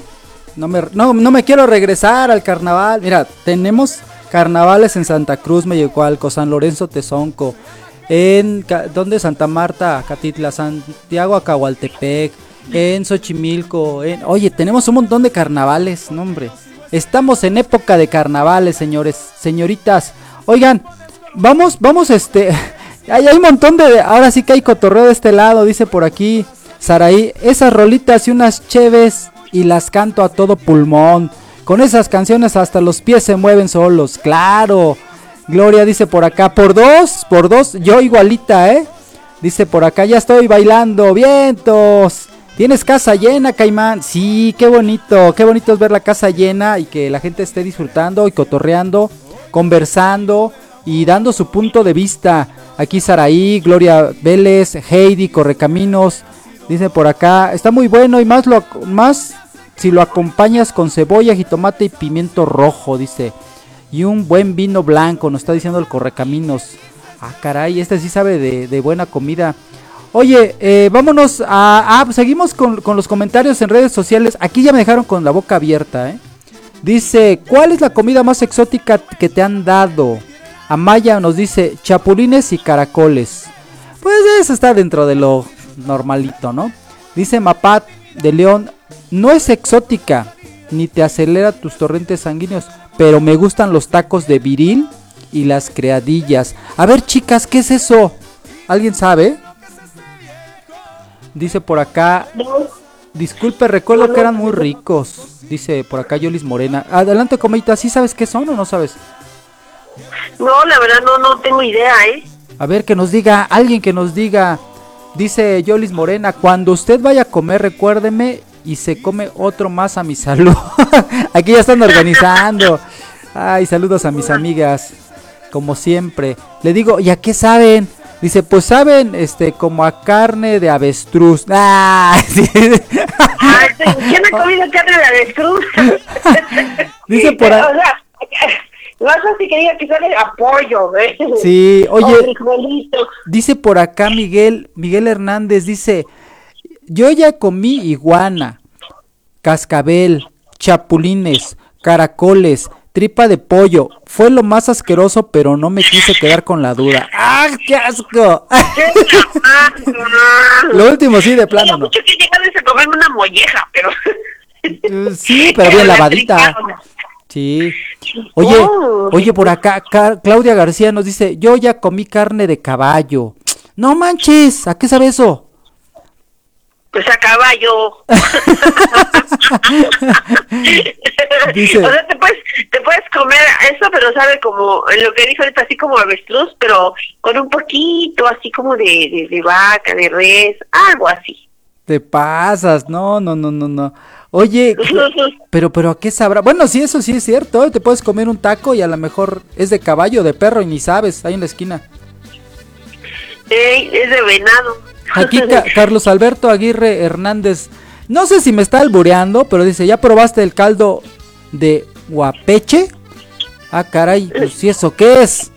No me, no, no me quiero regresar al carnaval. Mira, tenemos carnavales en Santa Cruz, Meyecualco, San Lorenzo, Tezonco. En, ¿dónde? Santa Marta, Catitla, Santiago, Acahualtepec. En Xochimilco. En, oye, tenemos un montón de carnavales, no hombre. Estamos en época de carnavales, señores, señoritas. Oigan, vamos, vamos, este. Hay, hay un montón de. Ahora sí que hay cotorreo de este lado, dice por aquí. Saraí, esas rolitas y unas cheves y las canto a todo pulmón. Con esas canciones hasta los pies se mueven solos, claro. Gloria dice por acá, por dos, por dos, yo igualita, ¿eh? Dice por acá, ya estoy bailando, vientos. ¿Tienes casa llena, Caimán? Sí, qué bonito, qué bonito es ver la casa llena y que la gente esté disfrutando y cotorreando, conversando y dando su punto de vista. Aquí Saraí, Gloria Vélez, Heidi, Correcaminos. Dice por acá, está muy bueno y más lo más si lo acompañas con cebolla, jitomate y pimiento rojo, dice. Y un buen vino blanco, nos está diciendo el Correcaminos. Ah, caray, este sí sabe de buena comida. Oye, eh, vámonos a... Ah, pues seguimos con, con los comentarios en redes sociales. Aquí ya me dejaron con la boca abierta, ¿eh? Dice, ¿cuál es la comida más exótica que te han dado? Amaya nos dice, chapulines y caracoles. Pues eso está dentro de lo normalito, ¿no? Dice Mapat de León, no es exótica, ni te acelera tus torrentes sanguíneos, pero me gustan los tacos de viril y las creadillas. A ver, chicas, ¿qué es eso? ¿Alguien sabe? Dice por acá, disculpe, recuerdo que eran muy ricos. Dice por acá Yolis Morena. Adelante, comita, ¿sí sabes qué son o no sabes? No, la verdad no, no tengo idea, ¿eh? A ver, que nos diga, alguien que nos diga. Dice Yolis Morena, cuando usted vaya a comer, recuérdeme y se come otro más a mi salud. Aquí ya están organizando. Ay, saludos a mis amigas, como siempre. Le digo, ¿y a qué saben? Dice, pues saben, este, como a carne de avestruz. Ah, sí. ¿Quién ha comido carne de avestruz? Dice por ahí- O sea, no sé si quería que sale a pollo, ¿eh? Sí, oye, dice por acá Miguel, Miguel Hernández, dice, yo ya comí iguana, cascabel, chapulines, caracoles, tripa de pollo. Fue lo más asqueroso, pero no me quise quedar con la duda. ¡Ah, qué asco! Lo último sí, de plano no. Mucho que a comerme una molleja, pero... Eh, Sí, pero bien lavadita. Sí. Oye, Oh. oye, por acá Claudia García nos dice, yo ya comí carne de caballo. No manches, ¿a qué sabe eso? Pues a caballo. Dice- O sea, te puedes, te puedes comer eso, pero sabe como, lo que dijo ahorita, así como avestruz, pero con un poquito, así como de, de, de vaca, de res, algo así. Te pasas, no, no, no, no, no. Oye, pero, pero ¿a qué sabrá? Bueno, sí, eso sí es cierto. ¿eh? Te puedes comer un taco y a lo mejor es de caballo, de perro y ni sabes, ahí en la esquina. Ey, es de venado. Aquí Ca- Carlos Alberto Aguirre Hernández, no sé si me está albureando, pero dice, ¿ya probaste el caldo de guapeche? Ah, caray, pues ¿y eso qué es?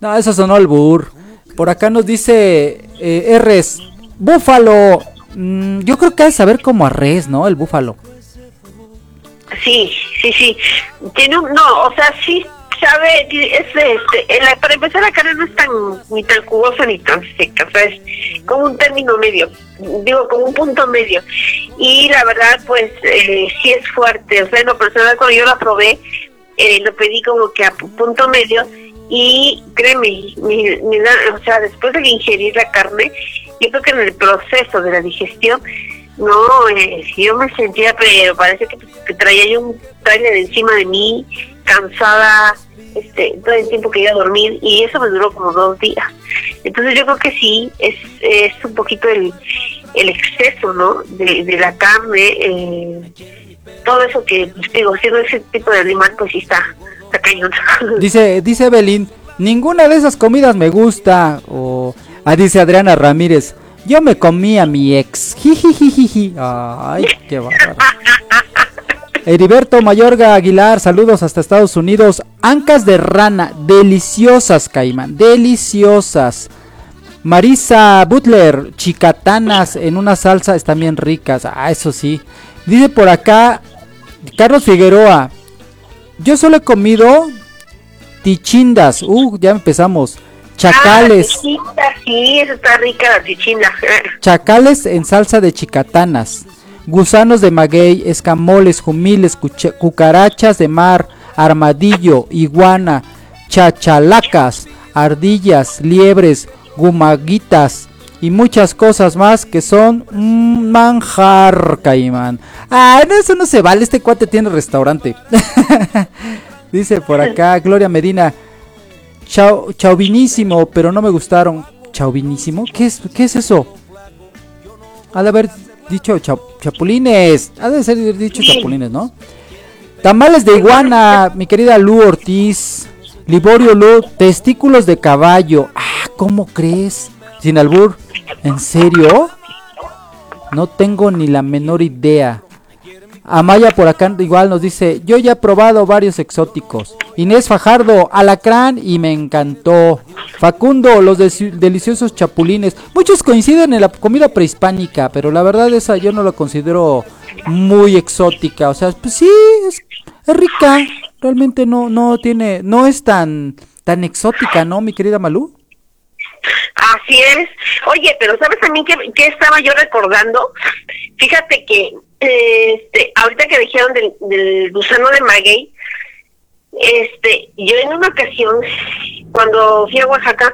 No, eso sonó albur. Por acá nos dice eh, Rs, búfalo. Mm, yo creo que ha de saber como a res, ¿no? El búfalo. Sí, sí, sí. Tiene un, no, o sea, sí sabe, es este, la- para empezar la carne no es tan, ni tan jugosa ni tan seca, o sea, es como un término medio, digo, como un punto medio. Y la verdad, pues, eh, sí es fuerte, o sea, en lo personal cuando yo la probé, eh, lo pedí como que a pu- punto medio y créeme, me- me da- o sea, después de ingerir la carne, yo creo que en el proceso de la digestión, no, eh, yo me sentía, pero parece que, que traía yo un trailer encima de mí, cansada, este, todo el tiempo que iba a dormir, y eso me duró como dos días. Entonces yo creo que sí, es, es un poquito el, el exceso, ¿no? De, de la carne, eh, todo eso que, pues, digo, siendo ese tipo de animal, pues sí está, está cañón. Dice, dice Evelyn, ninguna de esas comidas me gusta. O, ah, dice Adriana Ramírez, yo me comí a mi ex. Jijijijiji. Ay, qué bárbaro. Heriberto Mayorga Aguilar, saludos hasta Estados Unidos. Ancas de rana, deliciosas, Caimán, deliciosas. Marisa Butler, chicatanas en una salsa están bien ricas. Ah, eso sí. Dice por acá Carlos Figueroa. Yo solo he comido tichindas. Uh, ya empezamos. Chacales. Ah, sí, está rica la chichinda. Chacales en salsa de chicatanas. Gusanos de maguey, escamoles, jumiles, cucarachas de mar, armadillo, iguana, chachalacas, ardillas, liebres, gumaguitas y muchas cosas más que son manjar, caimán. Ah, no, eso no se vale, este cuate tiene restaurante. Dice por acá Gloria Medina, chau, chauvinísimo, pero no me gustaron. ¿Chauvinísimo? ¿Qué es, qué es eso? De haber dicho cha- chapulines. Ha de ser dicho chapulines, ¿no? Tamales de iguana, mi querida Lu Ortiz. Liborio Lu, testículos de caballo. Ah, ¿cómo crees? Sin albur. ¿En serio? No tengo ni la menor idea. Amaya por acá igual nos dice, yo ya he probado varios exóticos. Inés Fajardo, alacrán y me encantó. Facundo, los deci- deliciosos chapulines. Muchos coinciden en la comida prehispánica, pero la verdad esa yo no la considero muy exótica. O sea, pues sí, es, es rica. Realmente no, no tiene, no es tan, tan exótica, ¿no, mi querida Malú? Así es. Oye, pero ¿sabes también qué, qué estaba yo recordando? Fíjate que eh, que dijeron del, del gusano de maguey, este, yo en una ocasión, cuando fui a Oaxaca,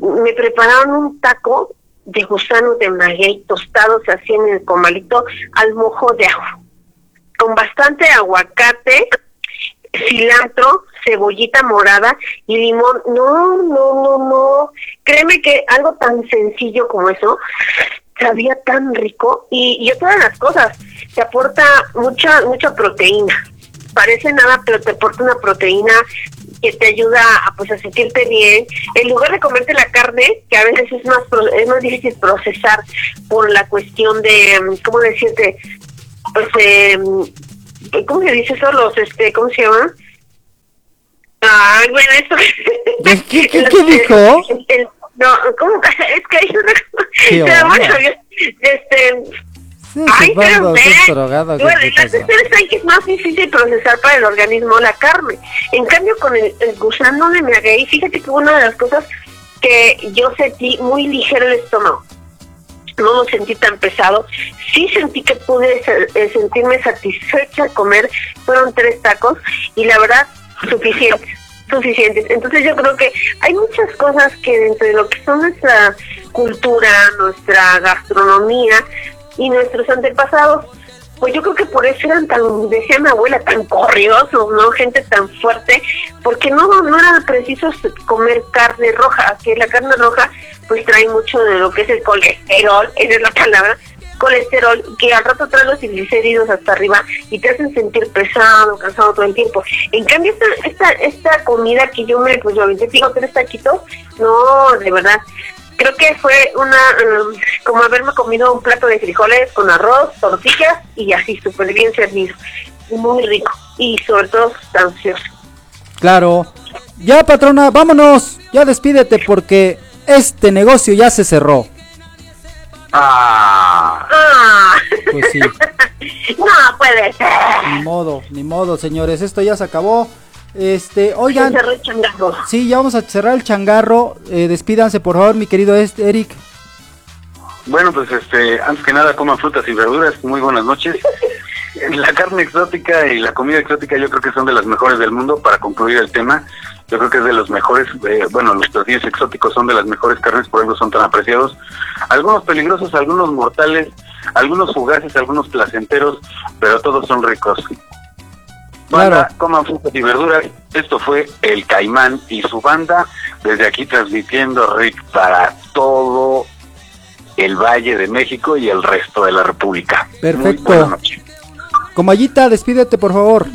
me prepararon un taco de gusano de maguey tostados así en el comalito al mojo de ajo, con bastante aguacate, cilantro, cebollita morada y limón. No, no, no, no. Créeme que algo tan sencillo como eso sabía tan rico y, y todas las cosas. Te aporta mucha, mucha proteína. Parece nada, pero te aporta una proteína que te ayuda a pues a sentirte bien. En lugar de comerte la carne, que a veces es más es más difícil procesar por la cuestión de, ¿cómo decirte? Pues, eh, ¿cómo se dice eso? Los, este, ¿cómo se llama? Ay, bueno, eso. ¿Qué, qué, qué- qué dijo? El- no, ¿cómo? Es que hay una bueno, Este. Sí, Ay, pero drogado, ¿qué- bueno, las saben que es más difícil procesar para el organismo la carne. En cambio, con el, el gusano de maguey, fíjate que una de las cosas que yo sentí muy ligero el estómago. No lo sentí tan pesado. Sí sentí que pude eh, sentirme satisfecha al comer. Fueron tres tacos y la verdad, suficientes. Suficientes. Entonces yo creo que hay muchas cosas que dentro de lo que son nuestra cultura, nuestra gastronomía y nuestros antepasados, pues yo creo que por eso eran tan, decía mi abuela, tan corriosos, ¿no? Gente tan fuerte, porque no, no era preciso comer carne roja, que la carne roja pues trae mucho de lo que es el colesterol, esa es la palabra, colesterol, que al rato trae los triglicéridos hasta arriba y te hacen sentir pesado, cansado todo el tiempo. En cambio, esta, esta, esta comida que yo me, pues yo te digo tres taquitos, no, de verdad, creo que fue una, um, como haberme comido un plato de frijoles con arroz, tortillas y así, súper bien servido. Muy rico y sobre todo sustancioso. Claro. Ya, patrona, vámonos. Ya despídete porque este negocio ya se cerró. Ah, Ah, Pues sí. no puede ser. Ni modo, ni modo, señores. Esto ya se acabó. Este, oigan. Cerró el changarro. Sí, ya vamos a cerrar el changarro. Eh, despídanse, por favor, mi querido este, Eric. bueno, pues este, antes que nada coman frutas y verduras. Muy buenas noches. La carne exótica y la comida exótica yo creo que son de las mejores del mundo para concluir el tema. Yo creo que es de los mejores, eh, bueno, los platillos exóticos son de las mejores carnes, por eso son tan apreciados. Algunos peligrosos, algunos mortales, algunos fugaces, algunos placenteros, pero todos son ricos. Banda, coman frutas y verduras. Esto fue El Caimán y su banda, desde aquí transmitiendo Rick para todo el Valle de México y el resto de la República. Perfecto. Comayita, despídete, por favor.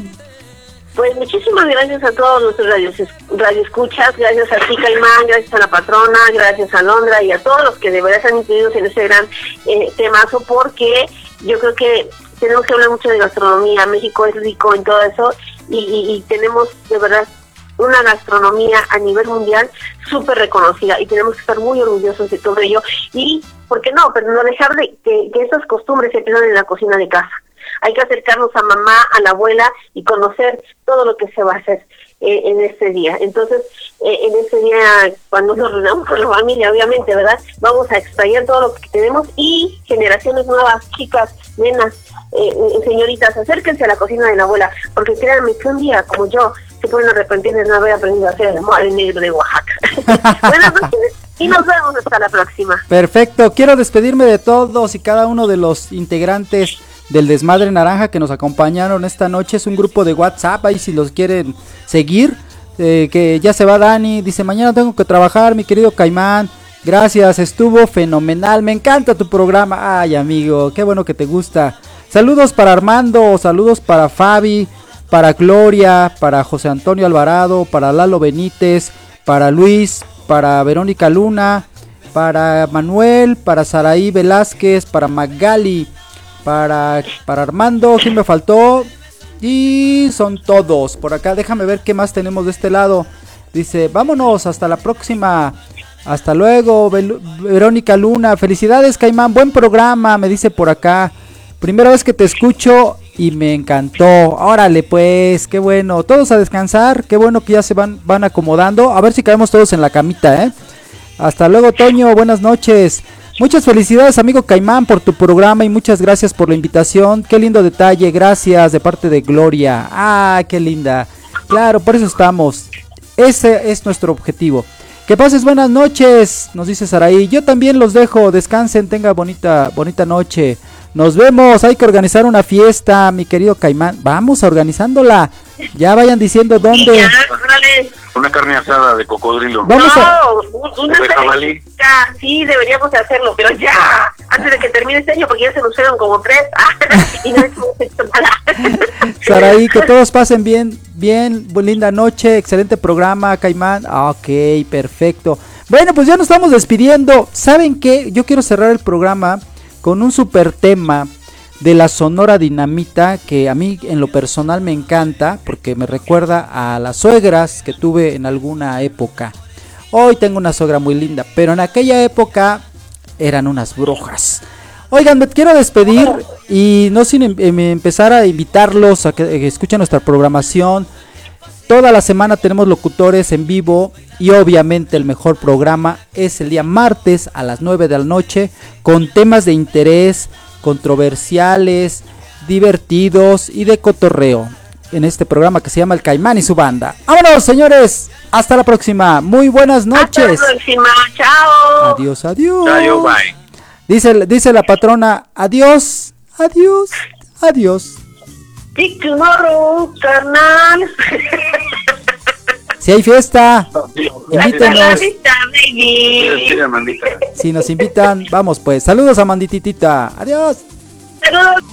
Pues muchísimas gracias a todos nuestros radios, radioescuchas, gracias a ti Caimán, gracias a la patrona, gracias a Londra y a todos los que de verdad están incluidos en ese gran eh, temazo porque yo creo que tenemos que hablar mucho de gastronomía. México es rico en todo eso y tenemos de verdad una gastronomía a nivel mundial súper reconocida y tenemos que estar muy orgullosos de todo ello y, ¿por qué no? Pero no dejar de que, que esas costumbres se quedan en la cocina de casa. Hay que acercarnos a mamá, a la abuela y conocer todo lo que se va a hacer eh, en este día. Entonces, eh, en este día, cuando nos reunamos con la familia, obviamente, ¿verdad? Vamos a extraer todo lo que tenemos y generaciones nuevas, chicas, nenas, eh, eh, señoritas, acérquense a la cocina de la abuela, porque créanme que un día, como yo, se pueden arrepentir de no haber aprendido a hacer el mole negro de Oaxaca. Buenas noches y nos vemos hasta la próxima. Perfecto, quiero despedirme de todos y cada uno de los integrantes del Desmadre Naranja que nos acompañaron esta noche. Es un grupo de WhatsApp, ahí si los quieren seguir. eh, que ya se va Dani, dice mañana tengo que trabajar, mi querido Caimán. Gracias, estuvo fenomenal, me encanta tu programa. Ay amigo, qué bueno que te gusta. Saludos para Armando, saludos para Fabi, para Gloria, para José Antonio Alvarado, para Lalo Benítez, para Luis, para Verónica Luna, para Manuel, para Saraí Velázquez, para Magali, para, para Armando, ¿quién me faltó? Y son todos. Por acá, déjame ver qué más tenemos de este lado. Dice, vámonos, hasta la próxima. Hasta luego, Verónica Luna. Felicidades, Caimán. Buen programa, me dice por acá. Primera vez que te escucho y me encantó. Órale, pues, qué bueno. Todos a descansar. Qué bueno que ya se van, van acomodando. A ver si caemos todos en la camita, ¿eh? Hasta luego, Toño. Buenas noches. Muchas felicidades, amigo Caimán, por tu programa y muchas gracias por la invitación. Qué lindo detalle. Gracias de parte de Gloria. Ah, qué linda. Claro, por eso estamos. Ese es nuestro objetivo. Que pases buenas noches, nos dice Saraí. Yo también los dejo. Descansen, tenga bonita, bonita noche. Nos vemos. Hay que organizar una fiesta, mi querido Caimán. Vamos a organizándola. Ya vayan diciendo dónde. Ya. Una carne asada de cocodrilo. Vamos a- No, un- una De jabalí. Sí, deberíamos de hacerlo, pero ya, antes de que termine este año, porque ya se nos fueron como tres, y no hemos hecho nada. Saraí, que todos pasen bien, bien, linda noche, excelente programa, Caimán. Ah, Ok, perfecto. Bueno, pues ya nos estamos despidiendo. ¿Saben qué? Yo quiero cerrar el programa con un super tema de la Sonora Dinamita que a mí en lo personal me encanta porque me recuerda a las suegras que tuve en alguna época. Hoy tengo una suegra muy linda, pero en aquella época eran unas brujas. Oigan, me quiero despedir y no sin em- em- empezar a invitarlos a que eh, escuchen nuestra programación. Toda la semana tenemos locutores en vivo y obviamente el mejor programa es el día martes a las 9 de la noche con temas de interés, controversiales, divertidos y de cotorreo. En este programa que se llama El Caimán y su banda. ¡Vámonos, señores! Hasta la próxima. Muy buenas Hasta la noches. próxima, chao. Adiós, adiós. Chayo, bye. Dice, dice la patrona, adiós, adiós, adiós. Tomorrow, carnal. Si hay fiesta, invítenos. Si nos invitan, vamos pues. Saludos a Mandititita. Adiós. Saludos.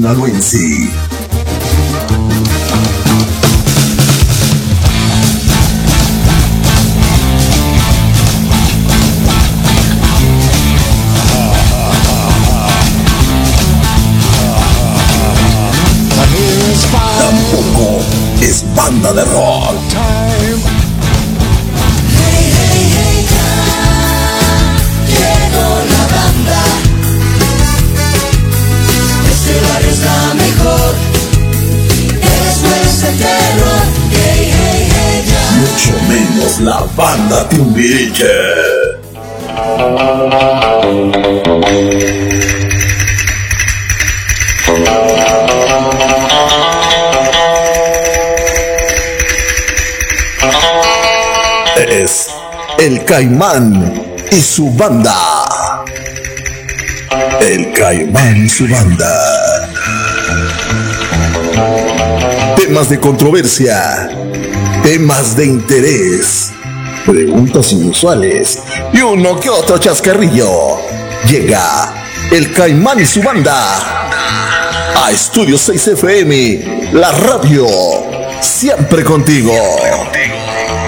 Sinaloense. Es el Caimán y su banda. El Caimán y su banda. Temas de controversia, temas de interés, preguntas inusuales y uno que otro chascarrillo. Llega el Caimán y su banda a Estudio 6 FM, la radio, siempre contigo.